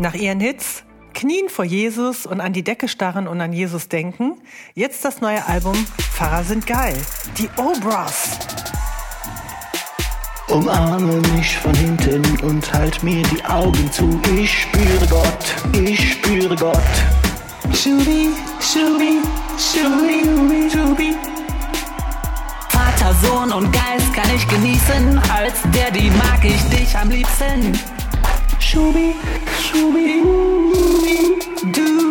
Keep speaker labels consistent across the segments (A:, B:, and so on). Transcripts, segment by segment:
A: Nach ihren Hits Knien vor Jesus und an die Decke starren und an Jesus denken, jetzt das neue Album Pfarrer sind geil. Die Obras.
B: Umarme mich von hinten und halt mir die Augen zu. Ich spüre Gott, ich spüre Gott. Schubi, Schubi, Schubi, Schubi.
C: Vater, Sohn und Geist kann ich genießen. Als der, die mag ich dich am liebsten.
B: Schubi, Schubi, du.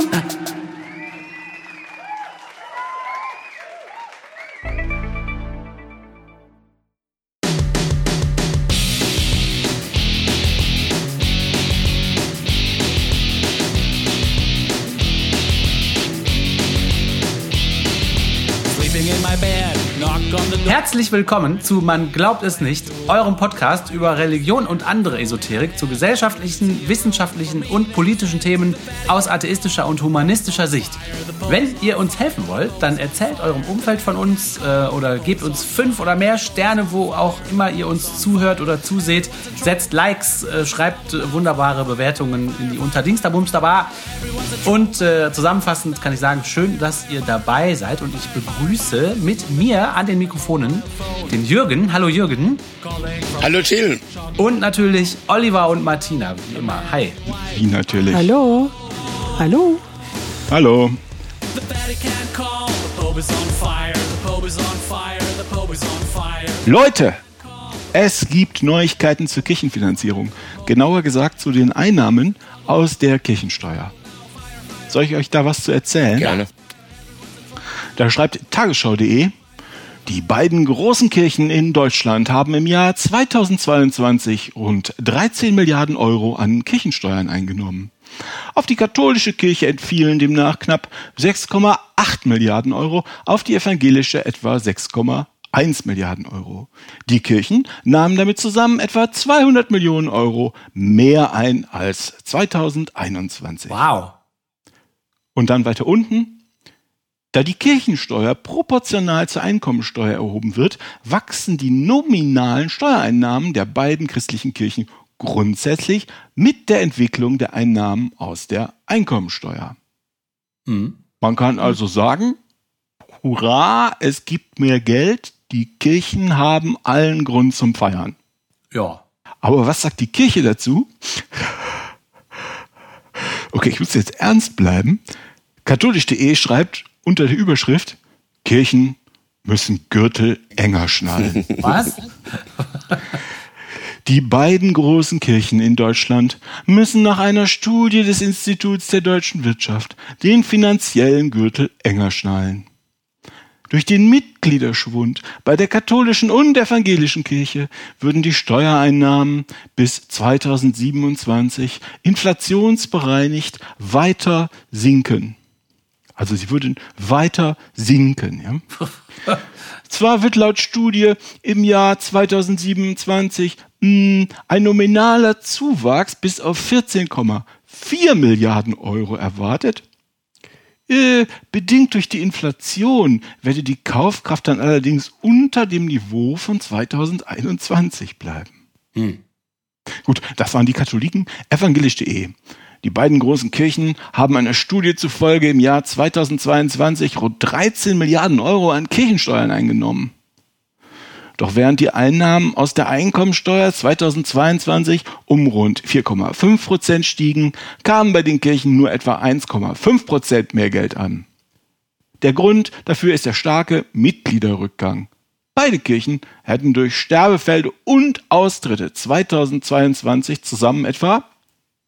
D: Herzlich willkommen zu Man glaubt es nicht, eurem Podcast über Religion und andere Esoterik zu gesellschaftlichen, wissenschaftlichen und politischen Themen aus atheistischer und humanistischer Sicht. Wenn ihr uns helfen wollt, dann erzählt eurem Umfeld von uns äh, oder gebt uns fünf oder mehr Sterne, wo auch immer ihr uns zuhört oder zuseht. Setzt Likes, äh, schreibt äh, wunderbare Bewertungen in die Unterdingsterbumsterbar. Und äh, zusammenfassend kann ich sagen, schön, dass ihr dabei seid und ich begrüße mit mir an den Mikrofonen den Jürgen. Hallo Jürgen.
E: Hallo Till.
D: Und natürlich Oliver und Martina, wie immer. Hi.
F: Wie natürlich.
A: Hallo. Hallo.
F: Hallo. Leute, es gibt Neuigkeiten zur Kirchenfinanzierung. Genauer gesagt zu den Einnahmen aus der Kirchensteuer. Soll ich euch da was zu erzählen?
E: Gerne.
F: Da schreibt tagesschau.de, die beiden großen Kirchen in Deutschland haben im Jahr 2022 rund 13 Milliarden Euro an Kirchensteuern eingenommen. Auf die katholische Kirche entfielen demnach knapp 6,8 Milliarden Euro, auf die evangelische etwa 6,1 Milliarden Euro. Die Kirchen nahmen damit zusammen etwa 200 Millionen Euro mehr ein als 2021.
D: Wow.
F: Und dann weiter unten. Da die Kirchensteuer proportional zur Einkommensteuer erhoben wird, wachsen die nominalen Steuereinnahmen der beiden christlichen Kirchen grundsätzlich mit der Entwicklung der Einnahmen aus der Einkommensteuer.
D: Mhm.
F: Man kann also sagen, hurra, es gibt mehr Geld, die Kirchen haben allen Grund zum Feiern.
D: Ja.
F: Aber was sagt die Kirche dazu? Okay, ich muss jetzt ernst bleiben. Katholisch.de schreibt unter der Überschrift, Kirchen müssen Gürtel enger schnallen.
D: Was?
F: Die beiden großen Kirchen in Deutschland müssen nach einer Studie des Instituts der deutschen Wirtschaft den finanziellen Gürtel enger schnallen. Durch den Mitgliederschwund bei der katholischen und evangelischen Kirche würden die Steuereinnahmen bis 2027 inflationsbereinigt weiter sinken. Also sie würden weiter sinken. Ja? Zwar wird laut Studie im Jahr 2027 mh, ein nominaler Zuwachs bis auf 14,4 Milliarden Euro erwartet. Äh, bedingt durch die Inflation werde die Kaufkraft dann allerdings unter dem Niveau von 2021 bleiben.
D: Hm.
F: Gut, das waren die Katholiken. Evangelisch.de. Die beiden großen Kirchen haben einer Studie zufolge im Jahr 2022 rund 13 Milliarden Euro an Kirchensteuern eingenommen. Doch während die Einnahmen aus der Einkommensteuer 2022 um rund 4,5 Prozent stiegen, kamen bei den Kirchen nur etwa 1,5 Prozent mehr Geld an. Der Grund dafür ist der starke Mitgliederrückgang. Beide Kirchen hätten durch Sterbefälle und Austritte 2022 zusammen etwa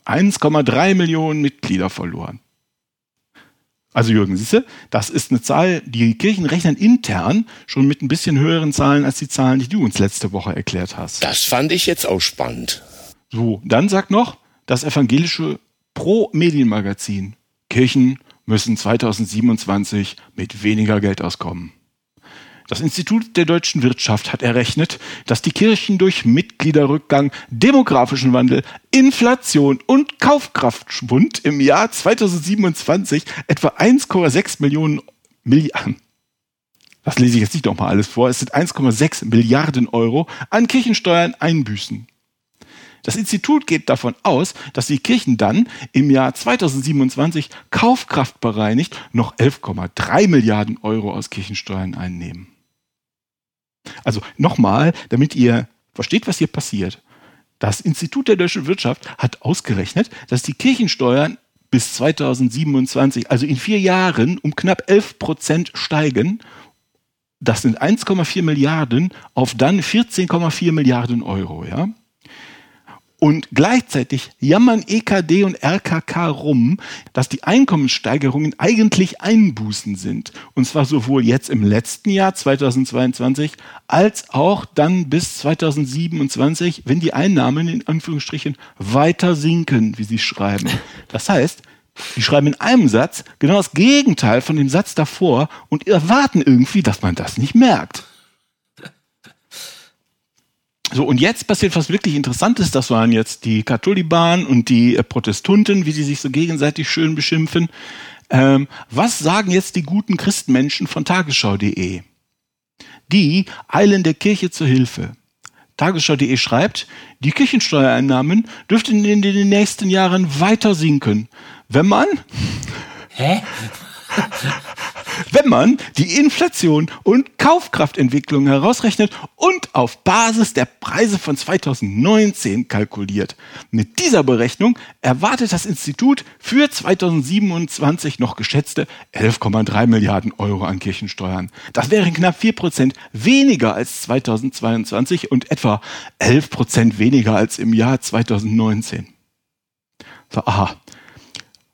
F: 1,3 Millionen Mitglieder verloren. Also Jürgen, siehste, das ist eine Zahl, die Kirchen rechnen intern schon mit ein bisschen höheren Zahlen als die Zahlen, die du uns letzte Woche erklärt hast.
E: Das fand ich jetzt auch spannend.
F: So, dann sagt noch das evangelische Pro-Medienmagazin, Kirchen müssen 2027 mit weniger Geld auskommen. Das Institut der deutschen Wirtschaft hat errechnet, dass die Kirchen durch Mitgliederrückgang, demografischen Wandel, Inflation und Kaufkraftschwund im Jahr 2027 etwa 1,6 Millionen Milliarden das lese ich jetzt nicht nochmal alles vor, es sind 1,6 Milliarden Euro an Kirchensteuern einbüßen. Das Institut geht davon aus, dass die Kirchen dann im Jahr 2027 kaufkraftbereinigt noch 11,3 Milliarden Euro aus Kirchensteuern einnehmen. Also nochmal, damit ihr versteht, was hier passiert. Das Institut der deutschen Wirtschaft hat ausgerechnet, dass die Kirchensteuern bis 2027, also in vier Jahren, um knapp 11 Prozent steigen. Das sind 1,4 Milliarden auf dann 14,4 Milliarden Euro, ja. Und gleichzeitig jammern EKD und RKK rum, dass die Einkommenssteigerungen eigentlich Einbußen sind. Und zwar sowohl jetzt im letzten Jahr 2022 als auch dann bis 2027, wenn die Einnahmen in Anführungsstrichen weiter sinken, wie sie schreiben. Das heißt, die schreiben in einem Satz genau das Gegenteil von dem Satz davor und erwarten irgendwie, dass man das nicht merkt. So, und jetzt passiert was wirklich Interessantes. Das waren jetzt die Katholiban und die äh, Protestanten, wie sie sich so gegenseitig schön beschimpfen. Ähm, was sagen jetzt die guten Christenmenschen von Tagesschau.de? Die eilen der Kirche zur Hilfe. Tagesschau.de schreibt, die Kirchensteuereinnahmen dürften in den nächsten Jahren weiter sinken, wenn man
D: Hä?
F: wenn man die Inflation und Kaufkraftentwicklung herausrechnet und auf Basis der Preise von 2019 kalkuliert. Mit dieser Berechnung erwartet das Institut für 2027 noch geschätzte 11,3 Milliarden Euro an Kirchensteuern. Das wären knapp 4 Prozent weniger als 2022 und etwa 11 Prozent weniger als im Jahr 2019. So, aha.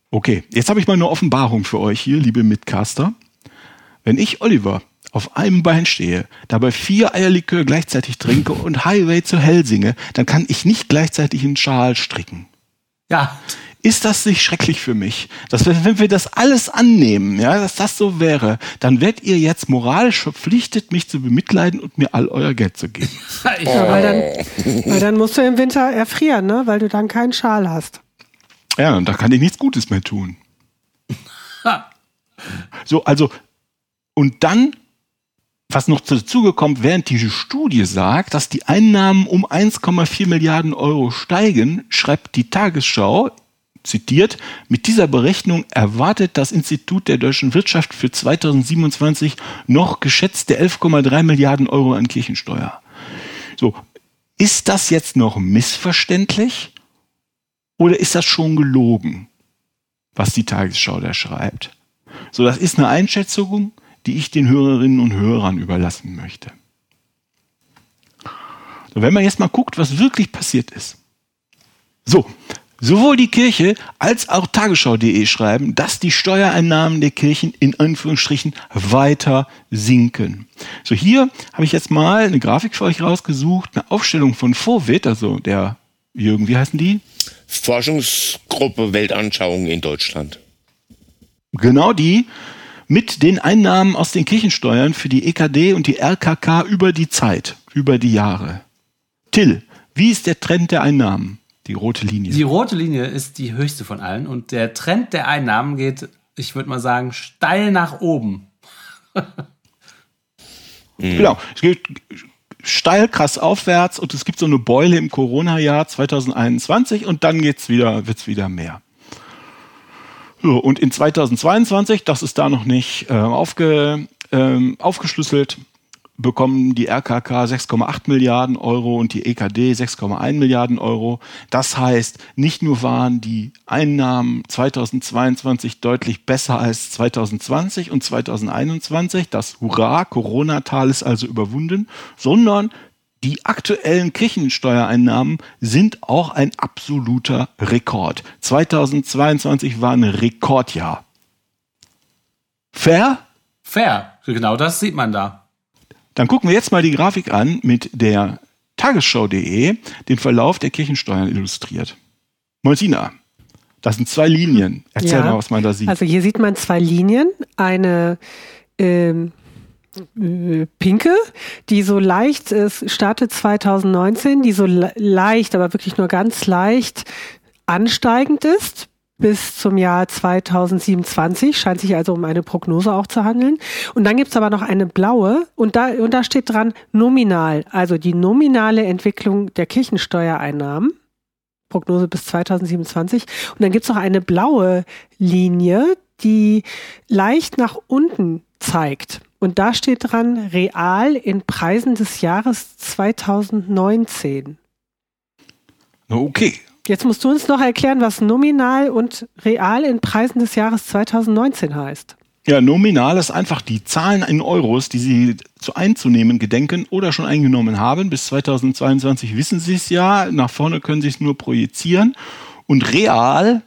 F: Okay, jetzt habe ich mal eine Offenbarung für euch hier, liebe Mitcaster. Wenn ich, Oliver, auf einem Bein stehe, dabei vier Eierlikör gleichzeitig trinke und Highway zu Hell singe, dann kann ich nicht gleichzeitig einen Schal stricken.
D: Ja,
F: Ist das nicht schrecklich für mich? Dass wenn, wenn wir das alles annehmen, ja, dass das so wäre, dann werdet ihr jetzt moralisch verpflichtet, mich zu bemitleiden und mir all euer Geld zu geben.
A: Ja, weil, dann, weil dann musst du im Winter erfrieren, ne? weil du dann keinen Schal hast.
F: Ja, und da kann ich nichts Gutes mehr tun. So, also, und dann, was noch dazugekommt, während diese Studie sagt, dass die Einnahmen um 1,4 Milliarden Euro steigen, schreibt die Tagesschau, zitiert, mit dieser Berechnung erwartet das Institut der deutschen Wirtschaft für 2027 noch geschätzte 11,3 Milliarden Euro an Kirchensteuer. So, ist das jetzt noch missverständlich oder ist das schon gelogen, was die Tagesschau da schreibt? So, das ist eine Einschätzung, die ich den Hörerinnen und Hörern überlassen möchte. So, wenn man jetzt mal guckt, was wirklich passiert ist. So, sowohl die Kirche als auch Tagesschau.de schreiben, dass die Steuereinnahmen der Kirchen in Anführungsstrichen weiter sinken. So, hier habe ich jetzt mal eine Grafik für euch rausgesucht, eine Aufstellung von Vorwit, also der Jürgen, wie heißen die?
E: Forschungsgruppe Weltanschauung in Deutschland.
F: Genau die mit den Einnahmen aus den Kirchensteuern für die EKD und die RKK über die Zeit, über die Jahre. Till, wie ist der Trend der Einnahmen? Die rote Linie.
D: die rote Linie ist die höchste von allen und der Trend der Einnahmen geht, ich würde mal sagen, steil nach oben.
F: Genau. Es geht steil krass aufwärts und es gibt so eine Beule im Corona-Jahr 2021 und dann geht's wieder, wird's wieder mehr. So, und in 2022, das ist da noch nicht äh, aufge, ähm, aufgeschlüsselt, bekommen die RKK 6,8 Milliarden Euro und die EKD 6,1 Milliarden Euro. Das heißt, nicht nur waren die Einnahmen 2022 deutlich besser als 2020 und 2021, das Hurra, Corona-Tal ist also überwunden, sondern die aktuellen Kirchensteuereinnahmen sind auch ein absoluter Rekord. 2022 war ein Rekordjahr. Fair?
D: Fair, genau das sieht man da.
F: Dann gucken wir jetzt mal die Grafik an, mit der Tagesschau.de den Verlauf der Kirchensteuern illustriert. Martina, das sind zwei Linien. Erzähl
A: Ja.
F: mal, was man da sieht.
A: Also hier sieht man zwei Linien. Eine ähm, äh, pinke, die so leicht, es startet 2019, die so le leicht, aber wirklich nur ganz leicht ansteigend ist bis zum Jahr 2027, scheint sich also um eine Prognose auch zu handeln. Und dann gibt's aber noch eine blaue und da, und da steht dran nominal, also die nominale Entwicklung der Kirchensteuereinnahmen. Prognose bis 2027. Und dann gibt's noch eine blaue Linie, die leicht nach unten zeigt. Und da steht dran, real in Preisen des Jahres 2019.
F: Na, Okay.
A: Jetzt musst du uns noch erklären, was nominal und real in Preisen des Jahres 2019 heißt.
F: Ja, nominal ist einfach die Zahlen in Euros, die Sie zu einzunehmen gedenken oder schon eingenommen haben. Bis 2022 wissen Sie es ja. Nach vorne können Sie es nur projizieren. Und real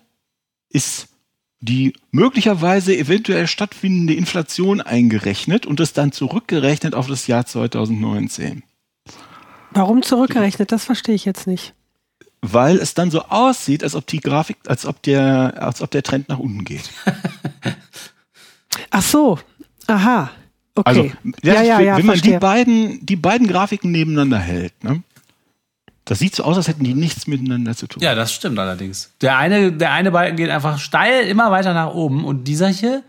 F: ist die möglicherweise eventuell stattfindende Inflation eingerechnet und ist dann zurückgerechnet auf das Jahr 2019.
A: Warum zurückgerechnet? Das verstehe ich jetzt nicht.
F: Weil es dann so aussieht, als ob die Grafik, als ob der, als ob der Trend nach unten geht.
A: Ach so. Aha. Okay.
F: Also,
A: ja,
F: ja,
A: ja,
F: wenn man die beiden, die beiden Grafiken nebeneinander hält, ne? Das sieht so aus, als hätten die nichts miteinander zu tun.
D: Ja, das stimmt allerdings. Der eine, der eine Balken geht einfach steil immer weiter nach oben und dieser hier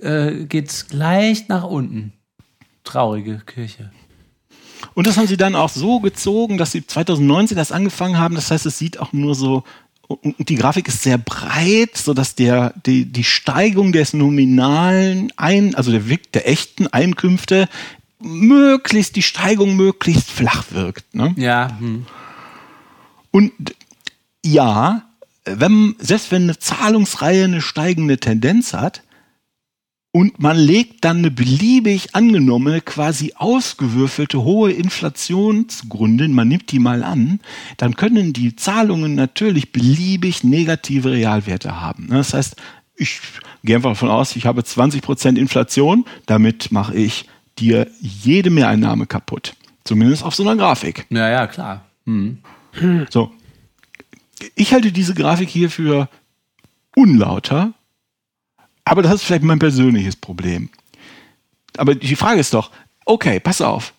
D: äh, geht leicht nach unten. Traurige Kirche.
F: Und das haben sie dann auch so gezogen, dass sie 2019 das angefangen haben. Das heißt, es sieht auch nur so, und die Grafik ist sehr breit, so dass der, die, die Steigung des nominalen ein, also der, der echten Einkünfte möglichst, die Steigung möglichst flach wirkt. Ne?
D: Ja, hm.
F: Und ja, wenn, selbst wenn eine Zahlungsreihe eine steigende Tendenz hat und man legt dann eine beliebig angenommene, quasi ausgewürfelte hohe Inflation zugrunde, man nimmt die mal an, dann können die Zahlungen natürlich beliebig negative Realwerte haben. Das heißt, ich gehe einfach davon aus, ich habe 20% Inflation, damit mache ich dir jede Mehreinnahme kaputt. Zumindest auf so einer Grafik.
D: ja, ja, klar. Hm.
F: So. Ich halte diese Grafik hier für unlauter, aber das ist vielleicht mein persönliches Problem. Aber die Frage ist doch, okay, pass auf.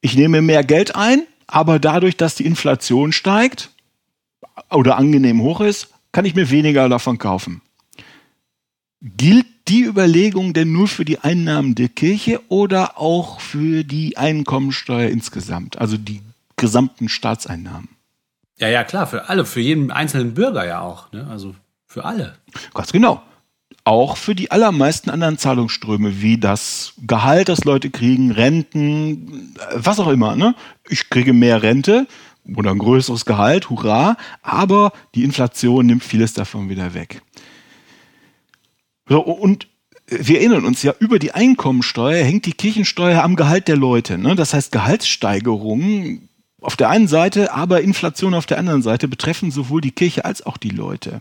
F: Ich nehme mehr Geld ein, aber dadurch, dass die Inflation steigt oder angenehm hoch ist, kann ich mir weniger davon kaufen. Gilt die Überlegung denn nur für die Einnahmen der Kirche oder auch für die Einkommensteuer insgesamt, also die gesamten Staatseinnahmen?
D: Ja, ja, klar, für alle, für jeden einzelnen Bürger ja auch. Ne? Also für alle.
F: Ganz genau. Auch für die allermeisten anderen Zahlungsströme, wie das Gehalt, das Leute kriegen, Renten, was auch immer. Ne? Ich kriege mehr Rente oder ein größeres Gehalt, hurra, aber die Inflation nimmt vieles davon wieder weg. So, und wir erinnern uns ja, über die Einkommensteuer hängt die Kirchensteuer am Gehalt der Leute. Ne? Das heißt, Gehaltssteigerungen auf der einen Seite, aber Inflation auf der anderen Seite betreffen sowohl die Kirche als auch die Leute.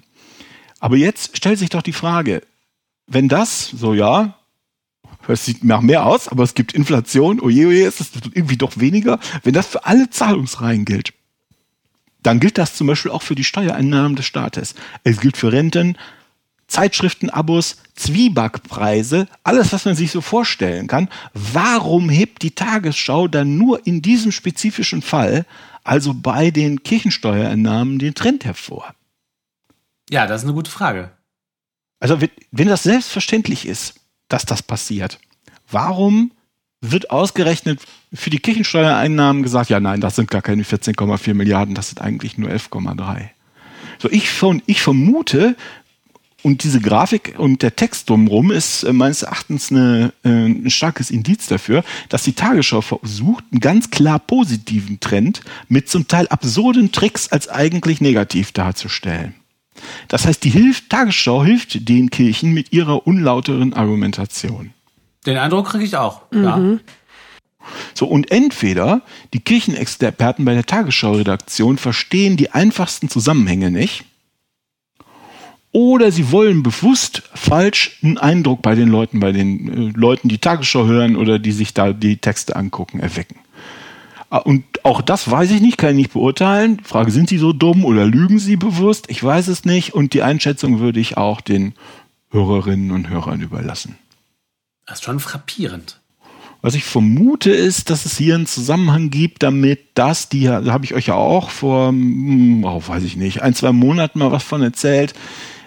F: Aber jetzt stellt sich doch die Frage, wenn das, so ja, es sieht nach mehr aus, aber es gibt Inflation, oje, oje, ist das irgendwie doch weniger, wenn das für alle Zahlungsreihen gilt, dann gilt das zum Beispiel auch für die Steuereinnahmen des Staates. Es gilt für Renten, Zeitschriftenabos, Zwiebackpreise, alles, was man sich so vorstellen kann. Warum hebt die Tagesschau dann nur in diesem spezifischen Fall, also bei den Kirchensteuereinnahmen, den Trend hervor?
D: Ja, das ist eine gute Frage.
F: Also wenn, das selbstverständlich ist, dass das passiert, warum wird ausgerechnet für die Kirchensteuereinnahmen gesagt, ja nein, das sind gar keine 14,4 Milliarden, das sind eigentlich nur 11,3. So, ich, von, ich vermute, und diese Grafik und der Text drumherum ist äh, meines Erachtens eine, äh, ein starkes Indiz dafür, dass die Tagesschau versucht, einen ganz klar positiven Trend mit zum Teil absurden Tricks als eigentlich negativ darzustellen. Das heißt, die Hilf Tagesschau hilft den Kirchen mit ihrer unlauteren Argumentation.
D: Den Eindruck kriege ich auch. Ja.
F: So, und entweder die Kirchenexperten bei der Tagesschau-Redaktion verstehen die einfachsten Zusammenhänge nicht, oder sie wollen bewusst falsch einen Eindruck bei den Leuten, bei den äh, Leuten, die Tagesschau hören oder die sich da die Texte angucken, erwecken. Ah, Und auch das weiß ich nicht, kann ich nicht beurteilen. Frage, sind sie so dumm oder lügen sie bewusst? Ich weiß es nicht. Und die Einschätzung würde ich auch den Hörerinnen und Hörern überlassen.
D: Das ist schon frappierend.
F: Was ich vermute ist, dass es hier einen Zusammenhang gibt damit, dass die, da habe ich euch ja auch vor, hm, oh, weiß ich nicht, ein, zwei Monaten mal was von erzählt.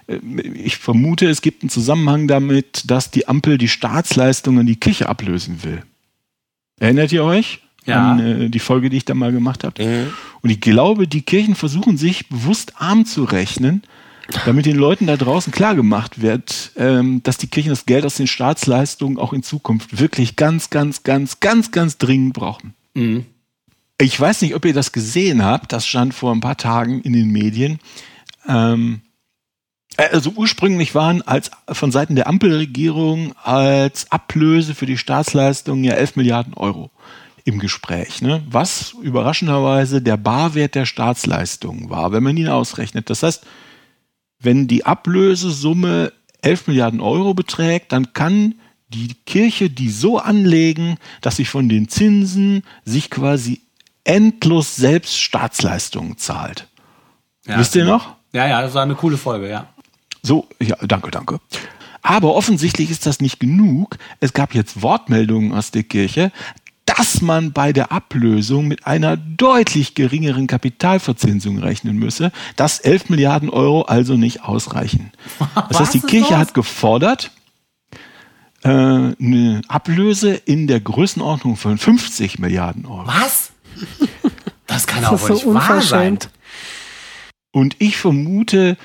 F: Äh, Ich vermute, es gibt einen Zusammenhang damit, dass die Ampel die Staatsleistungen an die Kirche ablösen will. Erinnert ihr euch?
D: Ja.
F: an äh, die Folge, die ich da mal gemacht habe. Und ich glaube, die Kirchen versuchen sich bewusst arm zu rechnen, damit den Leuten da draußen klar gemacht wird, ähm, dass die Kirchen das Geld aus den Staatsleistungen auch in Zukunft wirklich ganz, ganz, ganz, ganz, ganz dringend brauchen. Ich weiß nicht, ob ihr das gesehen habt, das stand vor ein paar Tagen in den Medien. Ähm, also ursprünglich waren als von Seiten der Ampelregierung als Ablöse für die Staatsleistungen ja 11 Milliarden Euro im Gespräch, ne? was überraschenderweise der Barwert der Staatsleistungen war, wenn man ihn ausrechnet. Das heißt, wenn die Ablösesumme 11 Milliarden Euro beträgt, dann kann die Kirche die so anlegen, dass sie von den Zinsen sich quasi endlos selbst Staatsleistungen zahlt.
D: Ja.
F: Wisst ihr noch?
D: Ja, ja, das war eine coole Folge, ja.
F: So, ja, danke, danke. Aber offensichtlich ist das nicht genug. Es gab jetzt Wortmeldungen aus der Kirche, dass man bei der Ablösung mit einer deutlich geringeren Kapitalverzinsung rechnen müsse, dass 11 Milliarden Euro also nicht ausreichen. Das
D: Was
F: heißt, die Kirche
D: los?
F: hat gefordert, äh, eine Ablöse in der Größenordnung von 50 Milliarden Euro.
D: Was? Das kann
A: Das
D: auch
A: ist
D: wohl
A: so
D: nicht wahr sein.
F: Und ich vermute,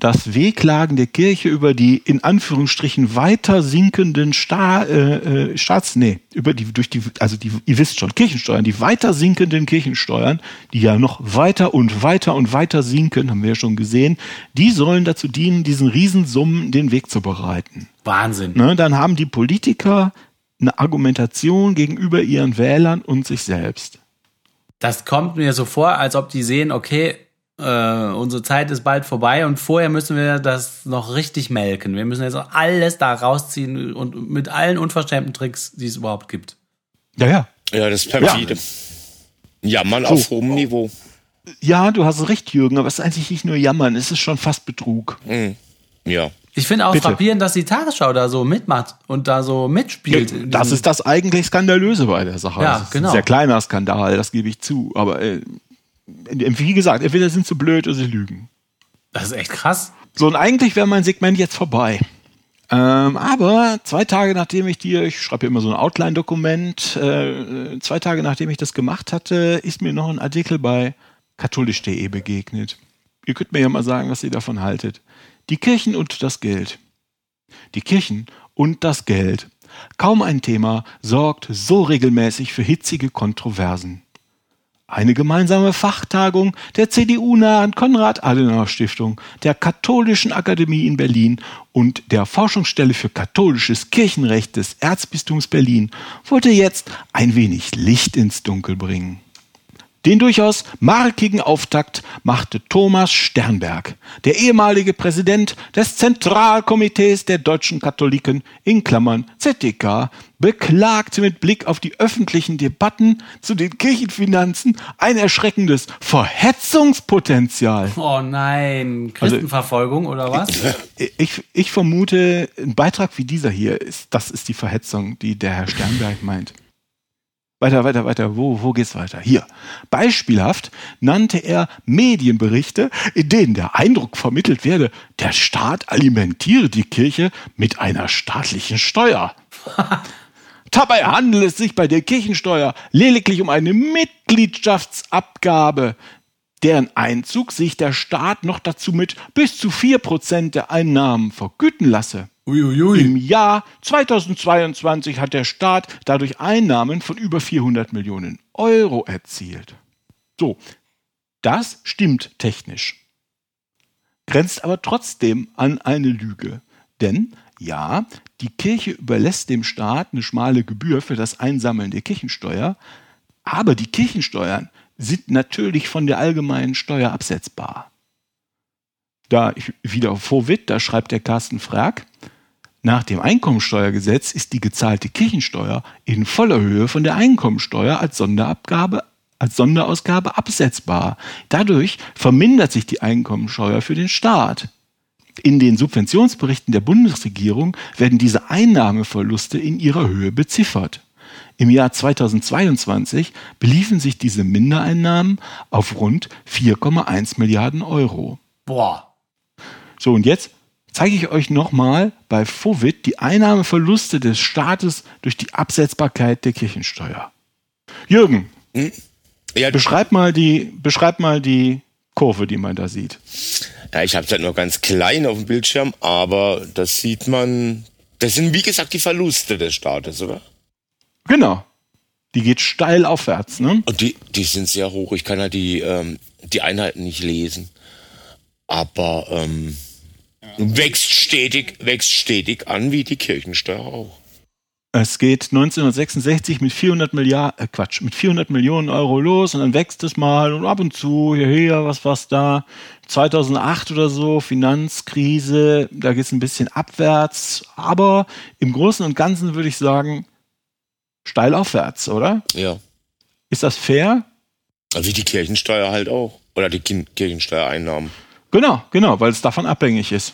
F: das Wehklagen der Kirche über die in Anführungsstrichen weiter sinkenden Sta äh, äh, Staats, nee, über die, durch die, also die, ihr wisst schon, Kirchensteuern, die weiter sinkenden Kirchensteuern, die ja noch weiter und weiter und weiter sinken, haben wir ja schon gesehen, die sollen dazu dienen, diesen Riesensummen den Weg zu bereiten.
D: Wahnsinn.
F: Ne, dann haben die Politiker eine Argumentation gegenüber ihren Wählern und sich selbst.
D: Das kommt mir so vor, als ob die sehen, okay, äh, unsere Zeit ist bald vorbei und vorher müssen wir das noch richtig melken. Wir müssen jetzt alles da rausziehen und mit allen unverschämten Tricks, die es überhaupt gibt.
F: Ja, ja.
E: Ja, das ist perfide. Jammern auf hohem Niveau.
F: Ja, du hast recht, Jürgen, aber es ist eigentlich nicht nur Jammern, es ist schon fast Betrug.
E: Ja.
D: Ich finde auch
F: Bitte.
D: frappierend, dass die Tagesschau da so mitmacht und da so mitspielt. in
F: Das ist das eigentlich Skandalöse bei der Sache.
D: Ja,
F: das ist
D: genau.
F: Ein sehr kleiner Skandal, das gebe ich zu. Aber äh, wie gesagt, entweder sind sie blöd oder sie lügen.
D: das ist echt krass.
F: So, und eigentlich wäre mein Segment jetzt vorbei. Ähm, aber zwei Tage nachdem ich dir, ich schreibe ja immer so ein Outline-Dokument, äh, zwei Tage nachdem ich das gemacht hatte, ist mir noch ein Artikel bei katholisch.de begegnet. Ihr könnt mir ja mal sagen, was ihr davon haltet. Die Kirchen und das Geld. Die Kirchen und das Geld. Kaum ein Thema sorgt so regelmäßig für hitzige Kontroversen. Eine gemeinsame Fachtagung der CDU-nahen Konrad-Adenauer-Stiftung, der Katholischen Akademie in Berlin und der Forschungsstelle für katholisches Kirchenrecht des Erzbistums Berlin wollte jetzt ein wenig Licht ins Dunkel bringen. Den durchaus markigen Auftakt machte Thomas Sternberg, der ehemalige Präsident des Zentralkomitees der deutschen Katholiken in Klammern ZDK, beklagte mit Blick auf die öffentlichen Debatten zu den Kirchenfinanzen ein erschreckendes Verhetzungspotenzial.
D: Oh nein, Christenverfolgung oder was?
F: Ich, ich vermute, ein Beitrag wie dieser hier, ist, das ist die Verhetzung, die der Herr Sternberg meint. Weiter, weiter, weiter. Wo, wo geht's weiter? Hier. Beispielhaft nannte er Medienberichte, in denen der Eindruck vermittelt werde, der Staat alimentiere die Kirche mit einer staatlichen Steuer. Dabei handelt es sich bei der Kirchensteuer lediglich um eine Mitgliedschaftsabgabe, deren Einzug sich der Staat noch dazu mit bis zu 4% der Einnahmen vergüten lasse.
D: Uiuiui.
F: Im Jahr 2022 hat der Staat dadurch Einnahmen von über 400 Millionen Euro erzielt. So, das stimmt technisch. Grenzt aber trotzdem an eine Lüge. Denn ja, die Kirche überlässt dem Staat eine schmale Gebühr für das Einsammeln der Kirchensteuer, aber die Kirchensteuern sind natürlich von der allgemeinen Steuer absetzbar. Da ich wieder Vorwit, da schreibt der Carsten Frag, nach dem Einkommensteuergesetz ist die gezahlte Kirchensteuer in voller Höhe von der Einkommensteuer als Sonderabgabe als Sonderausgabe absetzbar. Dadurch vermindert sich die Einkommensteuer für den Staat. In den Subventionsberichten der Bundesregierung werden diese Einnahmeverluste in ihrer Höhe beziffert. Im Jahr 2022 beliefen sich diese Mindereinnahmen auf rund 4,1 Milliarden Euro.
D: Boah.
F: So, und jetzt zeige ich euch nochmal bei Fovit die Einnahmeverluste des Staates durch die Absetzbarkeit der Kirchensteuer. Jürgen,
E: Ja,
F: beschreib mal die, beschreib mal die Kurve, die man da sieht.
E: ja ich habe es halt nur ganz klein auf dem Bildschirm, aber das sieht man. Das sind wie gesagt die Verluste des Staates, oder?
F: Genau. Die geht steil aufwärts, ne?
E: Und die, die sind sehr hoch. Ich kann ja die, ähm, die Einheiten nicht lesen. Aber ähm, wächst stetig, wächst stetig an wie die Kirchensteuer auch.
F: Es geht 1966 mit 400 Milliarden, äh Quatsch, mit 400 Millionen Euro los und dann wächst es mal und ab und zu, hier, hier, was war's da? 2008 oder so, Finanzkrise, da geht's ein bisschen abwärts, aber im Großen und Ganzen würde ich sagen, steil aufwärts, oder?
E: Ja.
F: Ist das fair?
E: Wie die Kirchensteuer halt auch. Oder die Kirchensteuereinnahmen.
F: Genau, genau, weil es davon abhängig ist.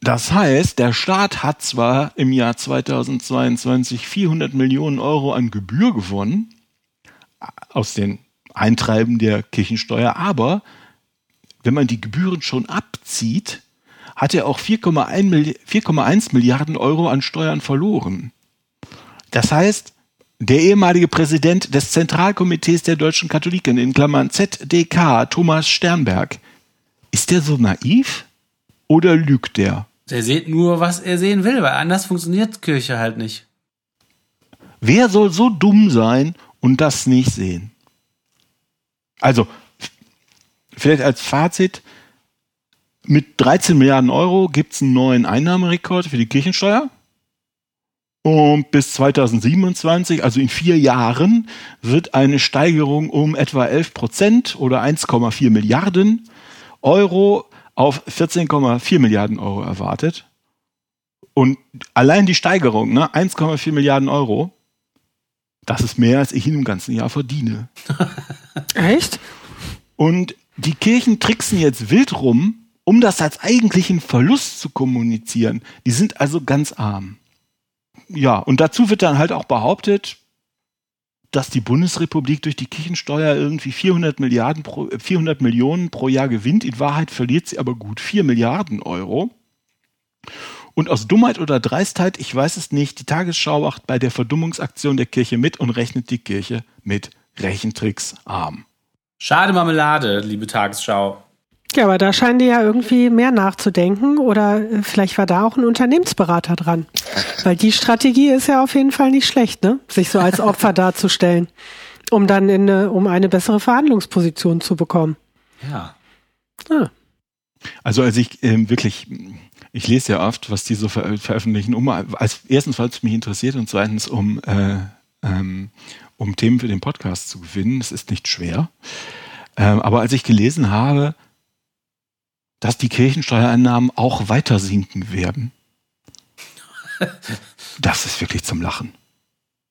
F: Das heißt, der Staat hat zwar im Jahr 2022 400 Millionen Euro an Gebühr gewonnen aus den Eintreiben der Kirchensteuer, aber wenn man die Gebühren schon abzieht, hat er auch 4,1 Milli- 4,1 Milliarden Euro an Steuern verloren. Das heißt, der ehemalige Präsident des Zentralkomitees der deutschen Katholiken, in Klammern ZDK, Thomas Sternberg, ist der so naiv oder lügt der?
D: Der sieht nur, was er sehen will, weil anders funktioniert Kirche halt nicht.
F: Wer soll so dumm sein und das nicht sehen? Also, vielleicht als Fazit, mit 13 Milliarden Euro gibt es einen neuen Einnahmerekord für die Kirchensteuer. Und bis 2027, also in vier Jahren, wird eine Steigerung um etwa 11 Prozent oder 1,4 Milliarden Euro auf 14,4 Milliarden Euro erwartet. Und allein die Steigerung, ne, 1,4 Milliarden Euro, das ist mehr, als ich in einem ganzen Jahr verdiene.
A: Echt?
F: Und die Kirchen tricksen jetzt wild rum, um das als eigentlichen Verlust zu kommunizieren. Die sind also ganz arm. Ja, und dazu wird dann halt auch behauptet, dass die Bundesrepublik durch die Kirchensteuer irgendwie 400 Milliarden pro, äh, 400 Millionen pro Jahr gewinnt. In Wahrheit verliert sie aber gut 4 Milliarden Euro. Und aus Dummheit oder Dreistheit, ich weiß es nicht, die Tagesschau macht bei der Verdummungsaktion der Kirche mit und rechnet die Kirche mit Rechentricks arm.
D: Schade Marmelade, liebe Tagesschau.
A: Ja, aber da scheinen die ja irgendwie mehr nachzudenken oder äh, vielleicht war da auch ein Unternehmensberater dran. Weil die Strategie ist ja auf jeden Fall nicht schlecht, ne? Sich so als Opfer darzustellen, um dann in eine, um eine bessere Verhandlungsposition zu bekommen.
D: Ja.
A: Ah.
F: Also als ich ähm, wirklich, ich lese ja oft, was die so ver veröffentlichen, um als erstens, weil es mich interessiert und zweitens, um äh, ähm, um Themen für den Podcast zu gewinnen. Es ist nicht schwer. Ähm, aber als ich gelesen habe, dass die Kirchensteuereinnahmen auch weiter sinken werden, das ist wirklich zum Lachen.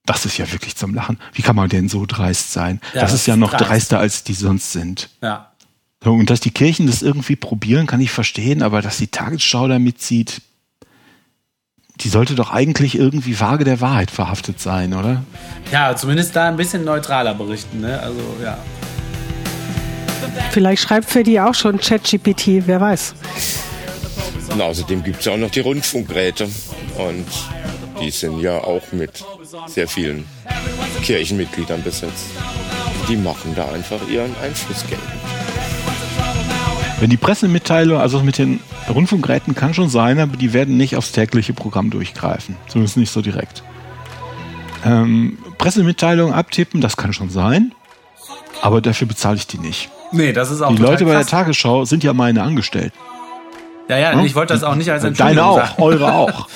F: Das ist ja wirklich zum Lachen. Wie kann man denn so dreist sein?
D: Ja,
F: das
D: das
F: ist ja noch
D: dreist.
F: dreister, als die sonst sind.
D: Ja.
F: Und dass die Kirchen das irgendwie probieren, kann ich verstehen, aber dass die Tagesschau da mitzieht, die sollte doch eigentlich irgendwie vage der Wahrheit verhaftet sein, oder?
D: Ja, zumindest da ein bisschen neutraler berichten, ne? Also, ja.
A: Vielleicht schreibt für die auch schon ChatGPT, wer weiß.
E: Und außerdem gibt es ja auch noch die Rundfunkräte. Und die sind ja auch mit sehr vielen Kirchenmitgliedern besetzt. Die machen da einfach ihren Einfluss geltend.
F: Wenn die Pressemitteilung, also mit den Rundfunkgeräten kann schon sein, aber die werden nicht aufs tägliche Programm durchgreifen. Zumindest nicht so direkt. Ähm, Pressemitteilung abtippen, das kann schon sein. Aber dafür bezahle ich die nicht.
D: Nee, das ist auch
F: Die Leute bei der. Tagesschau sind ja meine Angestellten.
D: Ja, ja, ich wollte das auch nicht als
F: Deine
D: Entschuldigung
F: auch,
D: sagen.
F: eure auch.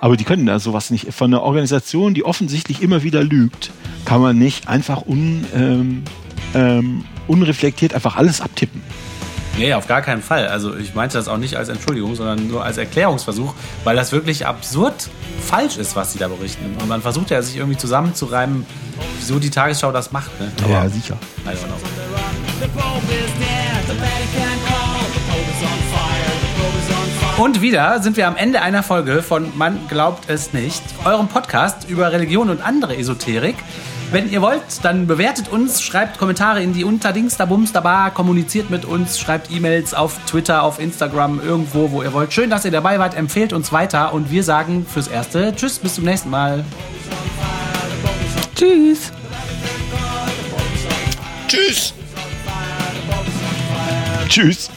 F: Aber die können da sowas nicht. Von einer Organisation, die offensichtlich immer wieder lügt, kann man nicht einfach un, ähm, ähm, unreflektiert einfach alles abtippen.
D: Nee, auf gar keinen Fall. Also ich meinte das auch nicht als Entschuldigung, sondern nur als Erklärungsversuch, weil das wirklich absurd falsch ist, was sie da berichten. Und man versucht ja, sich irgendwie zusammenzureimen, wieso die Tagesschau das macht. Ne? Aber
F: ja, sicher.
D: I don't know. Und wieder sind wir am Ende einer Folge von Man glaubt es nicht, eurem Podcast über Religion und andere Esoterik. Wenn ihr wollt, dann bewertet uns, schreibt Kommentare in die Unterdings da Bums da Bar, kommuniziert mit uns, schreibt E-Mails auf Twitter, auf Instagram, irgendwo, wo ihr wollt. Schön, dass ihr dabei wart, empfehlt uns weiter und wir sagen fürs Erste Tschüss, bis zum nächsten Mal.
A: Tschüss.
E: Tschüss.
F: Tschüss.